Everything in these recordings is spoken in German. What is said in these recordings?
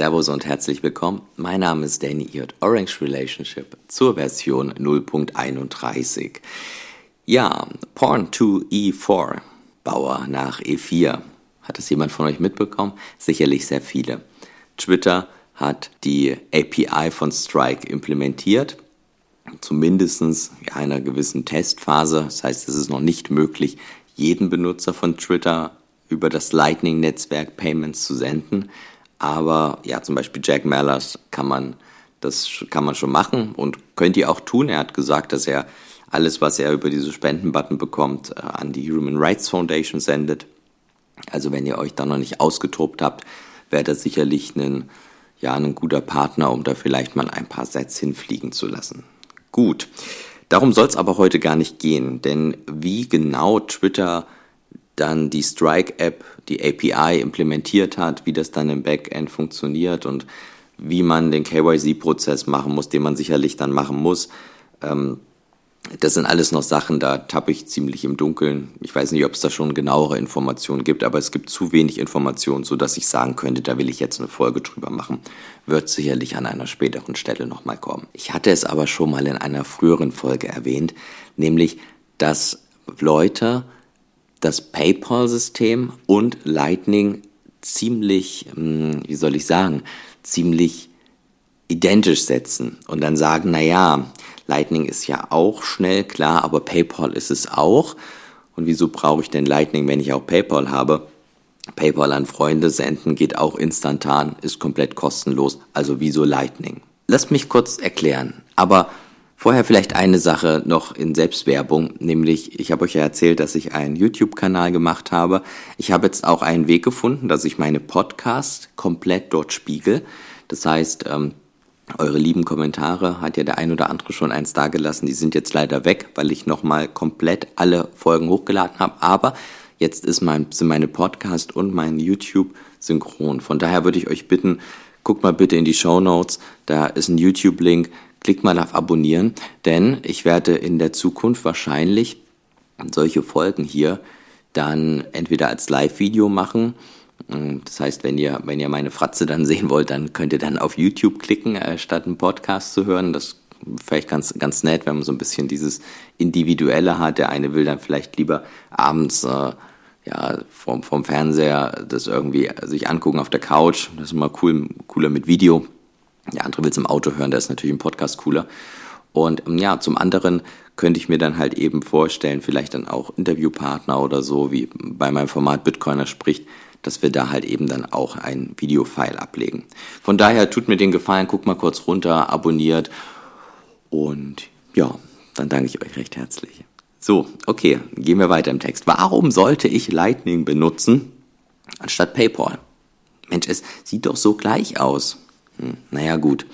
Servus und herzlich willkommen. Mein Name ist Danny, ihr Orange Relationship zur Version 0.31. Ja, Porn 2 E4, Bauer nach E4. Hat es jemand von euch mitbekommen? Sicherlich sehr viele. Twitter hat die API von Strike implementiert, zumindest in einer gewissen Testphase. Das heißt, es ist noch nicht möglich, jeden Benutzer von Twitter über das Lightning-Netzwerk Payments zu senden. Aber ja, zum Beispiel Jack Mallers kann man, das kann man schon machen und könnt ihr auch tun. Er hat gesagt, dass er alles, was er über diese Spendenbutton bekommt, äh, an die Human Rights Foundation sendet. Also wenn ihr euch da noch nicht ausgetobt habt, wäre das sicherlich ein, ja, ein guter Partner, um da vielleicht mal ein paar Sets hinfliegen zu lassen. Gut. Darum soll es aber heute gar nicht gehen, denn wie genau Twitter dann die Strike-App, die API implementiert hat, wie das dann im Backend funktioniert und wie man den KYC-Prozess machen muss, den man sicherlich dann machen muss. Ähm, das sind alles noch Sachen, da tappe ich ziemlich im Dunkeln. Ich weiß nicht, ob es da schon genauere Informationen gibt, aber es gibt zu wenig Informationen, sodass ich sagen könnte, da will ich jetzt eine Folge drüber machen. Wird sicherlich an einer späteren Stelle nochmal kommen. Ich hatte es aber schon mal in einer früheren Folge erwähnt, nämlich, dass Leute das PayPal-System und Lightning ziemlich, hm, wie soll ich sagen, ziemlich identisch setzen und dann sagen, na ja, Lightning ist ja auch schnell, klar, aber PayPal ist es auch. Und wieso brauche ich denn Lightning, wenn ich auch PayPal habe? PayPal an Freunde senden geht auch instantan, ist komplett kostenlos. Also wieso Lightning? Lasst mich kurz erklären. Aber Vorher vielleicht eine Sache noch in Selbstwerbung, nämlich ich habe euch ja erzählt, dass ich einen YouTube-Kanal gemacht habe. Ich habe jetzt auch einen Weg gefunden, dass ich meine Podcasts komplett dort spiegel. Das heißt, ähm, eure lieben Kommentare hat ja der ein oder andere schon eins dagelassen. Die sind jetzt leider weg, weil ich nochmal komplett alle Folgen hochgeladen habe. Aber jetzt ist mein, sind meine Podcast und mein YouTube synchron. Von daher würde ich euch bitten, guckt mal bitte in die Show Notes. Da ist ein YouTube-Link Klickt mal auf Abonnieren, denn ich werde in der Zukunft wahrscheinlich solche Folgen hier dann entweder als Live-Video machen. Das heißt, wenn ihr, wenn ihr meine Fratze dann sehen wollt, dann könnt ihr dann auf YouTube klicken, äh, statt einen Podcast zu hören. Das vielleicht ganz, ganz nett, wenn man so ein bisschen dieses Individuelle hat. Der eine will dann vielleicht lieber abends äh, ja, vom, vom Fernseher das irgendwie sich angucken auf der Couch. Das ist immer cool, cooler mit Video. Der andere will es im Auto hören, da ist natürlich ein Podcast cooler. Und ähm, ja, zum anderen könnte ich mir dann halt eben vorstellen, vielleicht dann auch Interviewpartner oder so, wie bei meinem Format Bitcoiner spricht, dass wir da halt eben dann auch ein Videofile ablegen. Von daher tut mir den Gefallen, guckt mal kurz runter, abonniert und ja, dann danke ich euch recht herzlich. So, okay, gehen wir weiter im Text. Warum sollte ich Lightning benutzen anstatt PayPal? Mensch, es sieht doch so gleich aus. Hm, naja, gut.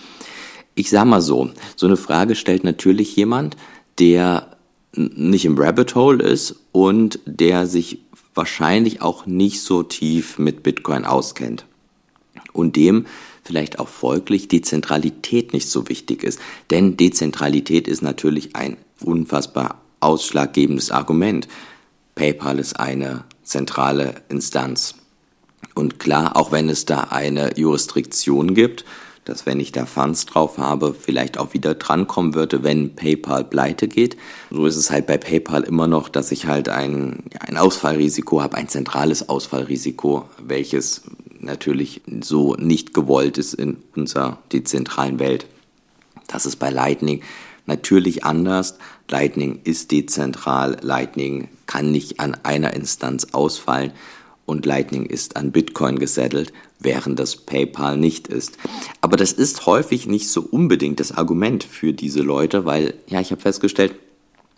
Ich sag mal so, so eine Frage stellt natürlich jemand, der nicht im Rabbit Hole ist und der sich wahrscheinlich auch nicht so tief mit Bitcoin auskennt. Und dem vielleicht auch folglich Dezentralität nicht so wichtig ist. Denn Dezentralität ist natürlich ein unfassbar ausschlaggebendes Argument. PayPal ist eine zentrale Instanz. Und klar, auch wenn es da eine Jurisdiktion gibt, dass wenn ich da Funds drauf habe, vielleicht auch wieder drankommen würde, wenn PayPal pleite geht. So ist es halt bei PayPal immer noch, dass ich halt ein, ein Ausfallrisiko habe, ein zentrales Ausfallrisiko, welches natürlich so nicht gewollt ist in unserer dezentralen Welt. Das ist bei Lightning natürlich anders. Lightning ist dezentral, Lightning kann nicht an einer Instanz ausfallen und Lightning ist an Bitcoin gesettelt, während das PayPal nicht ist. Aber das ist häufig nicht so unbedingt das Argument für diese Leute, weil, ja, ich habe festgestellt,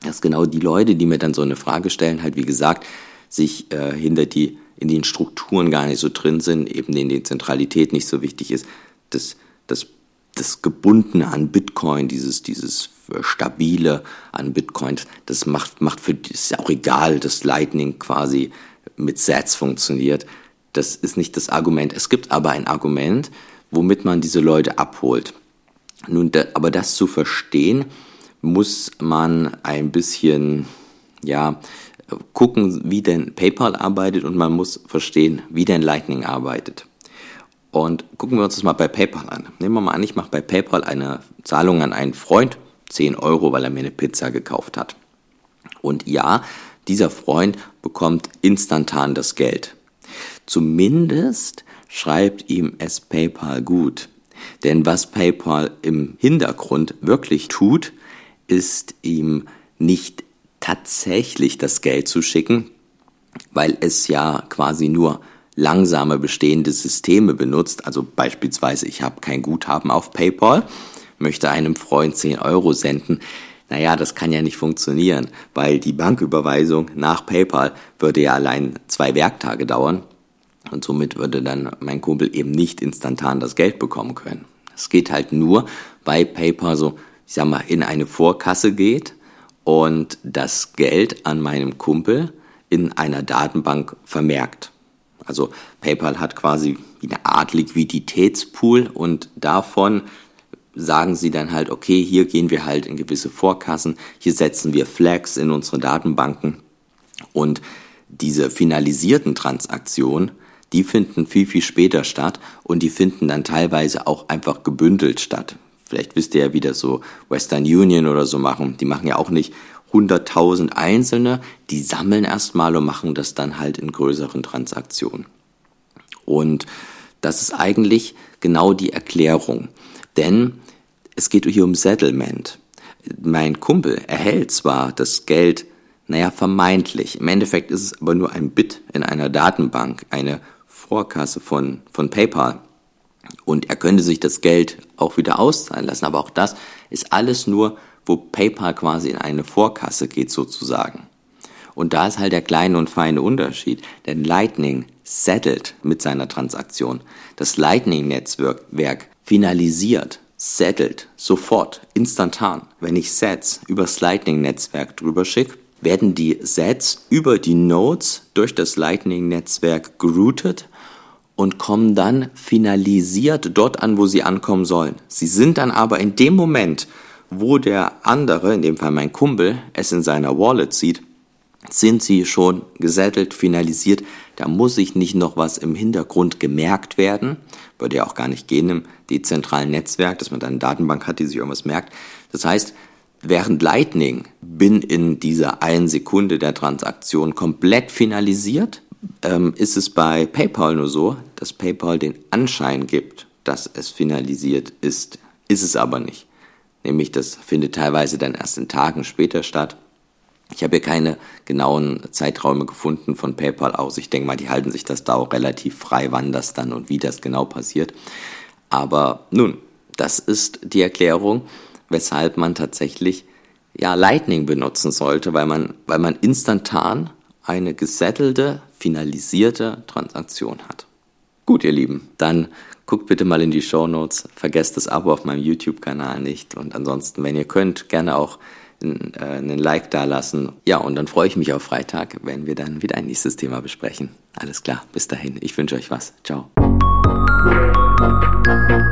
dass genau die Leute, die mir dann so eine Frage stellen, halt wie gesagt, sich äh, hinter die in den Strukturen gar nicht so drin sind, eben denen die Zentralität nicht so wichtig ist, das, das, das Gebundene an Bitcoin, dieses, dieses Stabile an Bitcoin, das macht, macht für, ist ja auch egal, dass Lightning quasi mit Sets funktioniert. Das ist nicht das Argument. Es gibt aber ein Argument, womit man diese Leute abholt. Nun, da, aber das zu verstehen, muss man ein bisschen, ja, gucken, wie denn PayPal arbeitet und man muss verstehen, wie denn Lightning arbeitet. Und gucken wir uns das mal bei PayPal an. Nehmen wir mal an, ich mache bei PayPal eine Zahlung an einen Freund, 10 Euro, weil er mir eine Pizza gekauft hat. Und ja, dieser Freund bekommt instantan das Geld. Zumindest schreibt ihm es PayPal gut. Denn was PayPal im Hintergrund wirklich tut, ist ihm nicht tatsächlich das Geld zu schicken, weil es ja quasi nur langsame bestehende Systeme benutzt. Also beispielsweise, ich habe kein Guthaben auf PayPal, möchte einem Freund 10 Euro senden. Naja, das kann ja nicht funktionieren, weil die Banküberweisung nach PayPal würde ja allein zwei Werktage dauern und somit würde dann mein Kumpel eben nicht instantan das Geld bekommen können. Es geht halt nur, weil PayPal so, ich sag mal, in eine Vorkasse geht und das Geld an meinem Kumpel in einer Datenbank vermerkt. Also PayPal hat quasi eine Art Liquiditätspool und davon sagen sie dann halt, okay, hier gehen wir halt in gewisse Vorkassen, hier setzen wir Flags in unsere Datenbanken und diese finalisierten Transaktionen, die finden viel, viel später statt und die finden dann teilweise auch einfach gebündelt statt. Vielleicht wisst ihr ja, wie das so Western Union oder so machen. Die machen ja auch nicht 100.000 einzelne, die sammeln erstmal und machen das dann halt in größeren Transaktionen. Und das ist eigentlich genau die Erklärung. Denn es geht hier um Settlement. Mein Kumpel erhält zwar das Geld, naja, vermeintlich. Im Endeffekt ist es aber nur ein Bit in einer Datenbank, eine Vorkasse von, von PayPal. Und er könnte sich das Geld auch wieder auszahlen lassen. Aber auch das ist alles nur, wo PayPal quasi in eine Vorkasse geht sozusagen. Und da ist halt der kleine und feine Unterschied. Denn Lightning settelt mit seiner Transaktion. Das Lightning-Netzwerk finalisiert, settelt, sofort, instantan. Wenn ich Sets übers Lightning-Netzwerk drüber schicke, werden die Sets über die Nodes durch das Lightning-Netzwerk geroutet und kommen dann finalisiert dort an, wo sie ankommen sollen. Sie sind dann aber in dem Moment, wo der andere, in dem Fall mein Kumpel, es in seiner Wallet sieht, sind sie schon gesettelt, finalisiert. Da muss ich nicht noch was im Hintergrund gemerkt werden. Würde ja auch gar nicht gehen im dezentralen Netzwerk, dass man dann eine Datenbank hat, die sich irgendwas merkt. Das heißt, während Lightning bin in dieser einen Sekunde der Transaktion komplett finalisiert, ähm, ist es bei PayPal nur so, dass PayPal den Anschein gibt, dass es finalisiert ist. Ist es aber nicht. Nämlich das findet teilweise dann erst in Tagen später statt. Ich habe hier keine genauen Zeiträume gefunden von PayPal aus. Ich denke mal, die halten sich das da auch relativ frei, wann das dann und wie das genau passiert. Aber nun, das ist die Erklärung, weshalb man tatsächlich ja Lightning benutzen sollte, weil man, weil man instantan eine gesettelte, finalisierte Transaktion hat. Gut, ihr Lieben, dann guckt bitte mal in die Show Notes, vergesst das Abo auf meinem YouTube-Kanal nicht und ansonsten, wenn ihr könnt, gerne auch einen, äh, einen Like da lassen. Ja, und dann freue ich mich auf Freitag, wenn wir dann wieder ein nächstes Thema besprechen. Alles klar, bis dahin, ich wünsche euch was. Ciao. Thank you.